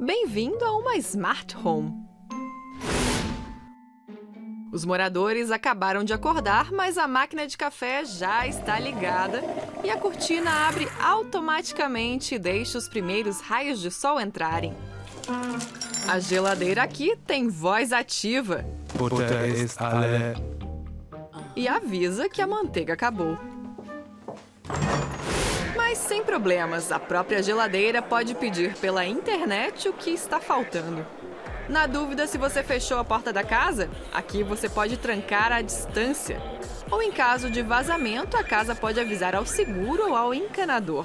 Bem-vindo a uma Smart Home. Os moradores acabaram de acordar, mas a máquina de café já está ligada e a cortina abre automaticamente e deixa os primeiros raios de sol entrarem. A geladeira aqui tem voz ativa e avisa que a manteiga acabou. Sem problemas, a própria geladeira pode pedir pela internet o que está faltando. Na dúvida se você fechou a porta da casa, aqui você pode trancar à distância. Ou em caso de vazamento, a casa pode avisar ao seguro ou ao encanador.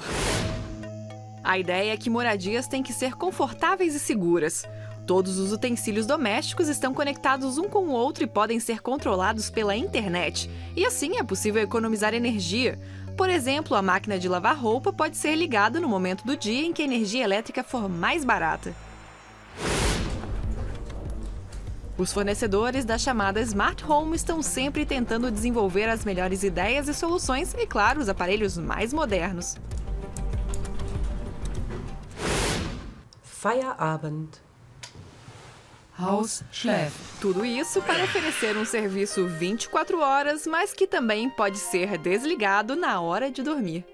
A ideia é que moradias têm que ser confortáveis e seguras. Todos os utensílios domésticos estão conectados um com o outro e podem ser controlados pela internet. E assim é possível economizar energia. Por exemplo, a máquina de lavar roupa pode ser ligada no momento do dia em que a energia elétrica for mais barata. Os fornecedores da chamada Smart Home estão sempre tentando desenvolver as melhores ideias e soluções e, claro, os aparelhos mais modernos. Feierabend. Haus schläft. Tudo isso para oferecer um serviço 24 horas, mas que também pode ser desligado na hora de dormir.